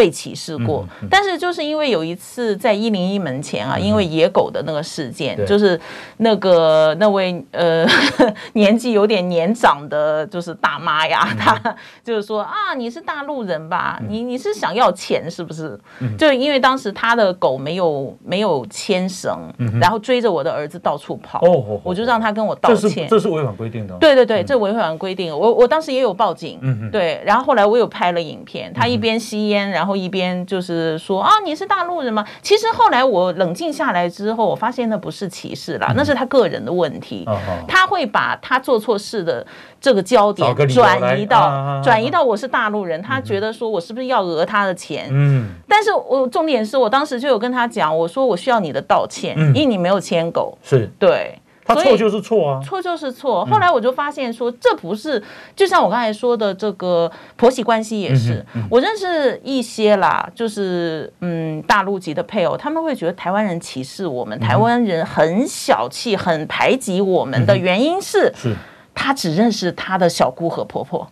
被歧视过，但是就是因为有一次在一零一门前啊，因为野狗的那个事件，就是那个那位呃 年纪有点年长的，就是大妈呀，她就是说啊，你是大陆人吧？你你是想要钱是不是？就因为当时他的狗没有没有牵绳，然后追着我的儿子到处跑，我就让他跟我道歉。这是违反规定的。对对对，这违反规定。我我当时也有报警，对，然后后来我有拍了影片，他一边吸烟，然后。一边就是说啊，你是大陆人吗？其实后来我冷静下来之后，我发现那不是歧视啦，那是他个人的问题。他会把他做错事的这个焦点转移到转移到我是大陆人，他觉得说我是不是要讹他的钱？嗯，但是我重点是我当时就有跟他讲，我说我需要你的道歉，因为你没有牵狗。是对。他错就是错啊，错就是错。后来我就发现说，这不是就像我刚才说的这个婆媳关系也是。我认识一些啦，就是嗯大陆籍的配偶，他们会觉得台湾人歧视我们，台湾人很小气，很排挤我们的原因是，是他只认识他的小姑和婆婆。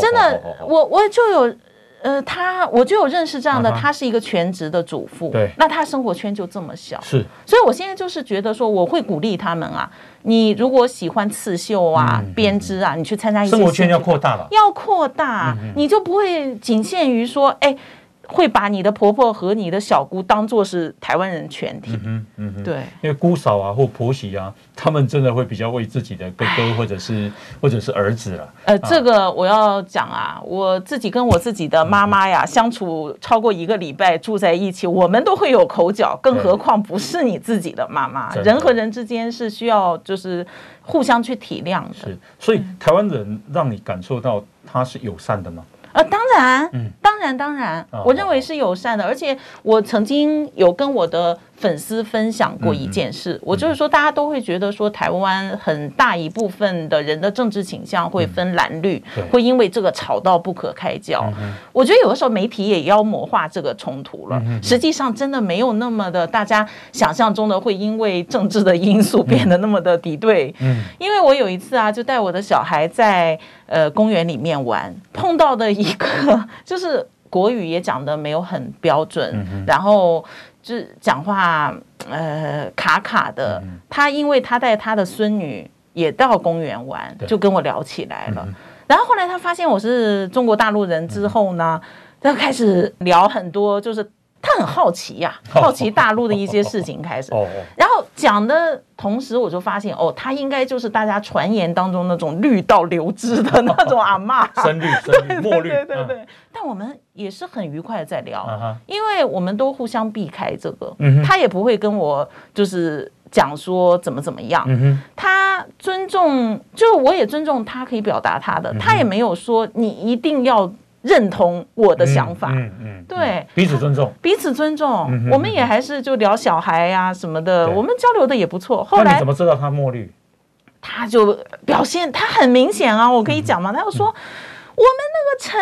真的，我我就有。呃，他我就有认识这样的，他是一个全职的主妇，对，那他生活圈就这么小，是，所以我现在就是觉得说，我会鼓励他们啊，你如果喜欢刺绣啊、编织啊，你去参加一些生活圈要扩大了，要扩大，你就不会仅限于说，哎。会把你的婆婆和你的小姑当做是台湾人全体，嗯嗯，对，因为姑嫂啊或婆媳啊，他们真的会比较为自己的哥哥或者是 或者是儿子了。呃，这个我要讲啊，我自己跟我自己的妈妈呀相处超过一个礼拜住在一起，我们都会有口角，更何况不是你自己的妈妈。人和人之间是需要就是互相去体谅的。是，所以台湾人让你感受到他是友善的吗？呃，当然，嗯，当然，当然，我认为是友善的，而且我曾经有跟我的。粉丝分享过一件事，我就是说，大家都会觉得说，台湾很大一部分的人的政治倾向会分蓝绿，会因为这个吵到不可开交。我觉得有的时候媒体也妖魔化这个冲突了，实际上真的没有那么的大家想象中的会因为政治的因素变得那么的敌对。嗯因为我有一次啊，就带我的小孩在呃公园里面玩，碰到的一个 就是国语也讲的没有很标准，然后。就是讲话呃卡卡的，他因为他带他的孙女也到公园玩，就跟我聊起来了。然后后来他发现我是中国大陆人之后呢，他开始聊很多，就是他很好奇呀，好奇大陆的一些事情开始。然后讲的同时，我就发现哦，他应该就是大家传言当中那种绿到流汁的那种 阿嬷，深绿、深绿、墨绿，对对对。但我们。也是很愉快的在聊，因为我们都互相避开这个，他也不会跟我就是讲说怎么怎么样，他尊重，就我也尊重他可以表达他的，他也没有说你一定要认同我的想法，嗯嗯对，彼此尊重，彼此尊重，我们也还是就聊小孩呀什么的，我们交流的也不错。后来你怎么知道他墨绿？他就表现，他很明显啊，我可以讲吗？他就说我们那个陈。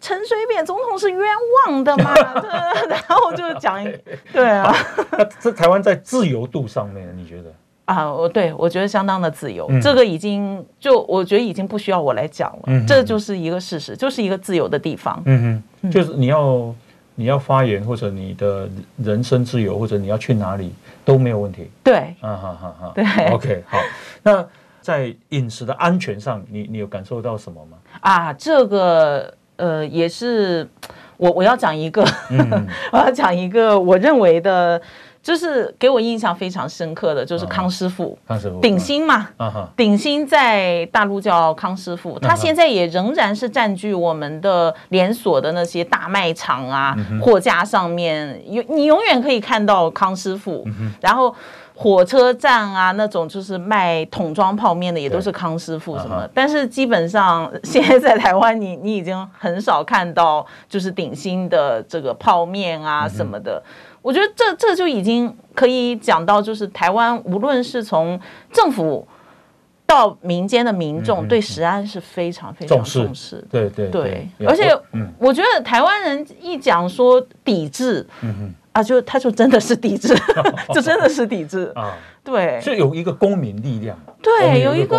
陈水扁总统是冤枉的嘛？对，然后就讲，对啊。那这台湾在自由度上面，你觉得？啊，我对我觉得相当的自由，嗯、这个已经就我觉得已经不需要我来讲了，嗯、这就是一个事实，就是一个自由的地方。嗯嗯，就是你要你要发言，或者你的人身自由，或者你要去哪里都没有问题。对，啊哈哈哈。对，OK，好。那在饮食的安全上，你你有感受到什么吗？啊，这个。呃，也是我我要讲一个，嗯、我要讲一个我认为的，就是给我印象非常深刻的就是康师傅，康师傅鼎新嘛，啊、鼎新在大陆叫康师傅，他现在也仍然是占据我们的连锁的那些大卖场啊，货架上面永你永远可以看到康师傅，然后。火车站啊，那种就是卖桶装泡面的，也都是康师傅什么。Uh. 但是基本上现在在台湾，你 你已经很少看到就是鼎新的这个泡面啊什么的。Uh. 我觉得这这就已经可以讲到，就是台湾无论是从政府到民间的民众，对食安是非常非常重视的。对对对，而且我觉得台湾人一讲说抵制，啊，就他就真的是抵制，就真的是抵制啊。对，是有一个公民力量。对，有一个，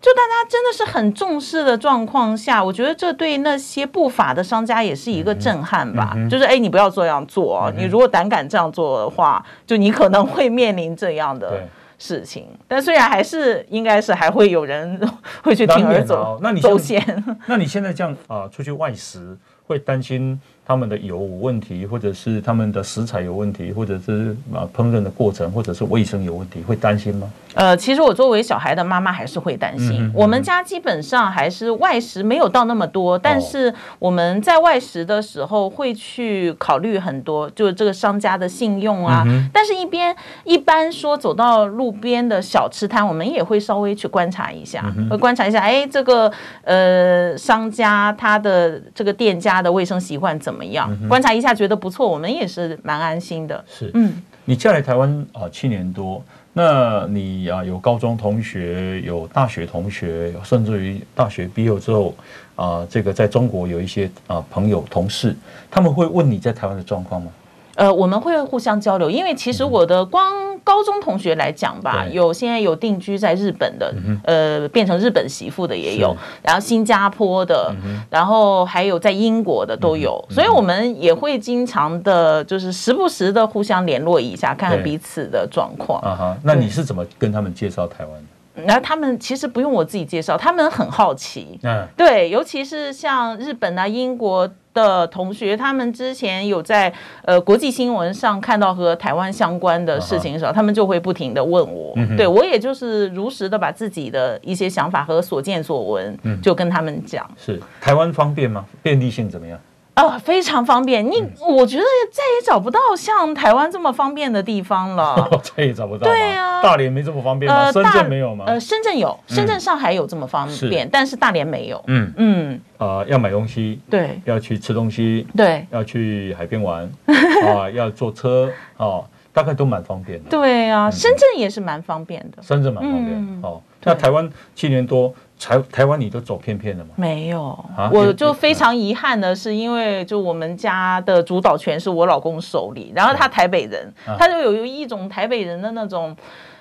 就大家真的是很重视的状况下，我觉得这对那些不法的商家也是一个震撼吧。就是哎，你不要这样做，嗯、你如果胆敢这样做的话，就你可能会面临这样的事情。但虽然还是应该是还会有人 会去铤而走，那你走线。那你现在这样啊，出去外食会担心？他们的油问题，或者是他们的食材有问题，或者是啊烹饪的过程，或者是卫生有问题，会担心吗？呃，其实我作为小孩的妈妈还是会担心。嗯嗯、我们家基本上还是外食没有到那么多，但是我们在外食的时候会去考虑很多，就是这个商家的信用啊。嗯、但是，一边一般说走到路边的小吃摊，我们也会稍微去观察一下，嗯、会观察一下，哎，这个呃商家他的这个店家的卫生习惯怎么？怎么样？观察一下，觉得不错，我们也是蛮安心的。是，嗯，你嫁来台湾啊七年多，那你啊有高中同学，有大学同学，甚至于大学毕业之后啊，这个在中国有一些啊朋友同事，他们会问你在台湾的状况吗？呃，我们会互相交流，因为其实我的光高中同学来讲吧，有现在有定居在日本的，呃，变成日本媳妇的也有，然后新加坡的，然后还有在英国的都有，所以我们也会经常的，就是时不时的互相联络一下，看看彼此的状况。啊哈，那你是怎么跟他们介绍台湾的？然后他们其实不用我自己介绍，他们很好奇。嗯，对，尤其是像日本啊、英国。的同学，他们之前有在呃国际新闻上看到和台湾相关的事情的时候，他们就会不停的问我，对我也就是如实的把自己的一些想法和所见所闻，就跟他们讲。是台湾方便吗？便利性怎么样？啊，非常方便。你我觉得再也找不到像台湾这么方便的地方了。再也找不到。对啊，大连没这么方便吗？深圳没有吗？呃，深圳有，深圳、上海有这么方便，但是大连没有。嗯嗯。啊，要买东西，对，要去吃东西，对，要去海边玩，啊，要坐车，哦，大概都蛮方便的。对啊，深圳也是蛮方便的。深圳蛮方便。哦，那台湾七年多。台台湾你都走偏偏了吗？没有，我就非常遗憾的是，因为就我们家的主导权是我老公手里，然后他台北人，他就有一种台北人的那种，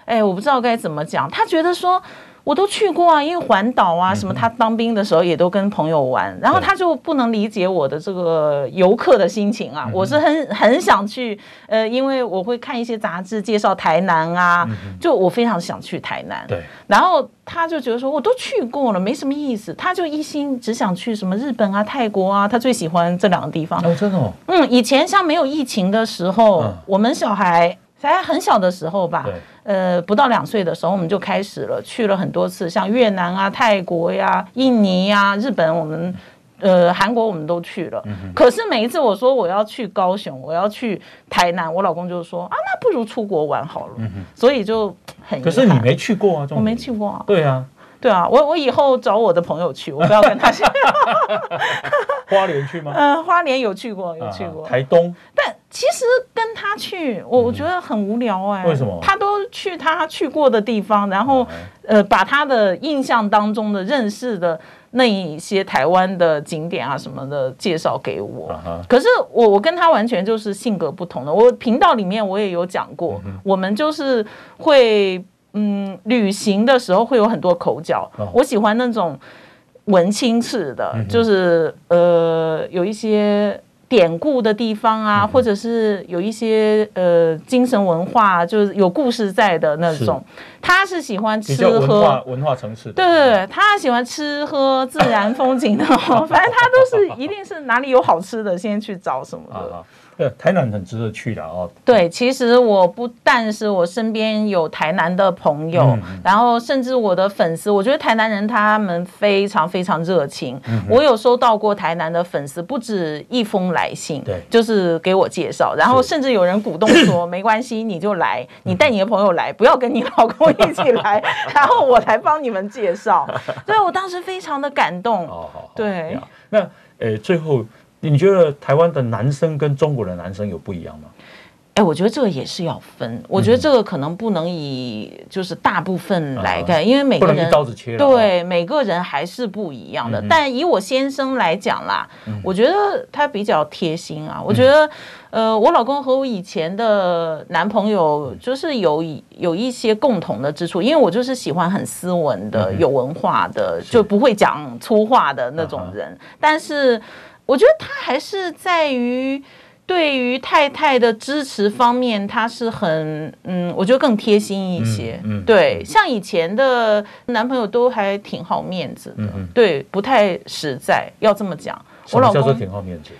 哎，我不知道该怎么讲，他觉得说。我都去过啊，因为环岛啊，什么他当兵的时候也都跟朋友玩，然后他就不能理解我的这个游客的心情啊。我是很很想去，呃，因为我会看一些杂志介绍台南啊，就我非常想去台南。对，然后他就觉得说我都去过了，没什么意思，他就一心只想去什么日本啊、泰国啊，他最喜欢这两个地方。哦，真的哦。嗯，以前像没有疫情的时候，我们小孩才很小的时候吧。呃，不到两岁的时候，我们就开始了，去了很多次，像越南啊、泰国呀、印尼呀、日本，我们呃韩国我们都去了。可是每一次我说我要去高雄，我要去台南，我老公就说啊，那不如出国玩好了。所以就很。可是你没去过啊，我没去过啊。对啊，对啊，我我以后找我的朋友去，我不要跟他去。花莲去吗？嗯，花莲有去过，有去过。台东，但。其实跟他去，我我觉得很无聊哎。为什么？他都去他去过的地方，然后呃，把他的印象当中的认识的那一些台湾的景点啊什么的介绍给我。可是我我跟他完全就是性格不同的。我频道里面我也有讲过，我们就是会嗯，旅行的时候会有很多口角。我喜欢那种文青式的，就是呃，有一些。典故的地方啊，或者是有一些呃精神文化，就是有故事在的那种。他是喜欢吃喝文化文化城市，对对对，他喜欢吃喝自然风景的，反正他都是一定是哪里有好吃的，先去找什么的。对，台南很值得去的哦。对，其实我不但是我身边有台南的朋友，嗯、然后甚至我的粉丝，我觉得台南人他们非常非常热情。嗯、我有收到过台南的粉丝不止一封来信，对，就是给我介绍，然后甚至有人鼓动说，没关系，你就来，你带你的朋友来，不要跟你老公一起来，然后我来帮你们介绍。对，我当时非常的感动。哦，好，对。那呃，最后。你觉得台湾的男生跟中国的男生有不一样吗？哎，我觉得这个也是要分。我觉得这个可能不能以就是大部分来看，因为每个人刀子切对每个人还是不一样的。但以我先生来讲啦，我觉得他比较贴心啊。我觉得，呃，我老公和我以前的男朋友就是有有一些共同的之处，因为我就是喜欢很斯文的、有文化的，就不会讲粗话的那种人。但是我觉得他还是在于。对于太太的支持方面，他是很嗯，我觉得更贴心一些。嗯，嗯对，像以前的男朋友都还挺好面子的，嗯嗯对，不太实在。要这么讲，我老公挺好面子。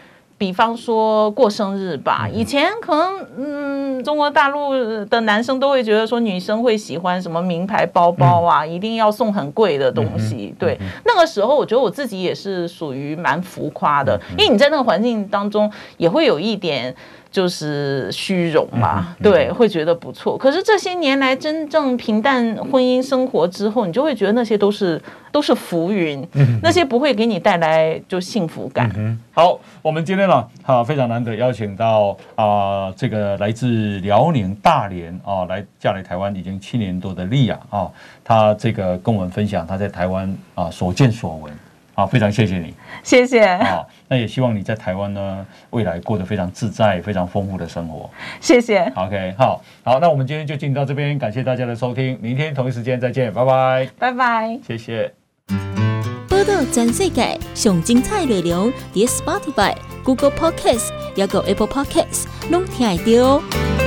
比方说过生日吧，以前可能嗯，中国大陆的男生都会觉得说女生会喜欢什么名牌包包啊，一定要送很贵的东西。对，那个时候我觉得我自己也是属于蛮浮夸的，因为你在那个环境当中也会有一点。就是虚荣嘛，对，会觉得不错。可是这些年来，真正平淡婚姻生活之后，你就会觉得那些都是都是浮云，那些不会给你带来就幸福感。嗯、好，我们今天呢，好，非常难得邀请到啊、呃，这个来自辽宁大连啊，来嫁来台湾已经七年多的莉亚啊，她这个跟我们分享她在台湾啊所见所闻。好，非常谢谢你，谢谢。好，那也希望你在台湾呢，未来过得非常自在、非常丰富的生活。谢谢。OK，好，好，那我们今天就进到这边，感谢大家的收听，明天同一时间再见，拜拜，拜拜，谢谢。报道全世界上精彩内容，点 Spotify、Google Podcasts，还有 Apple Podcasts，拢听得到。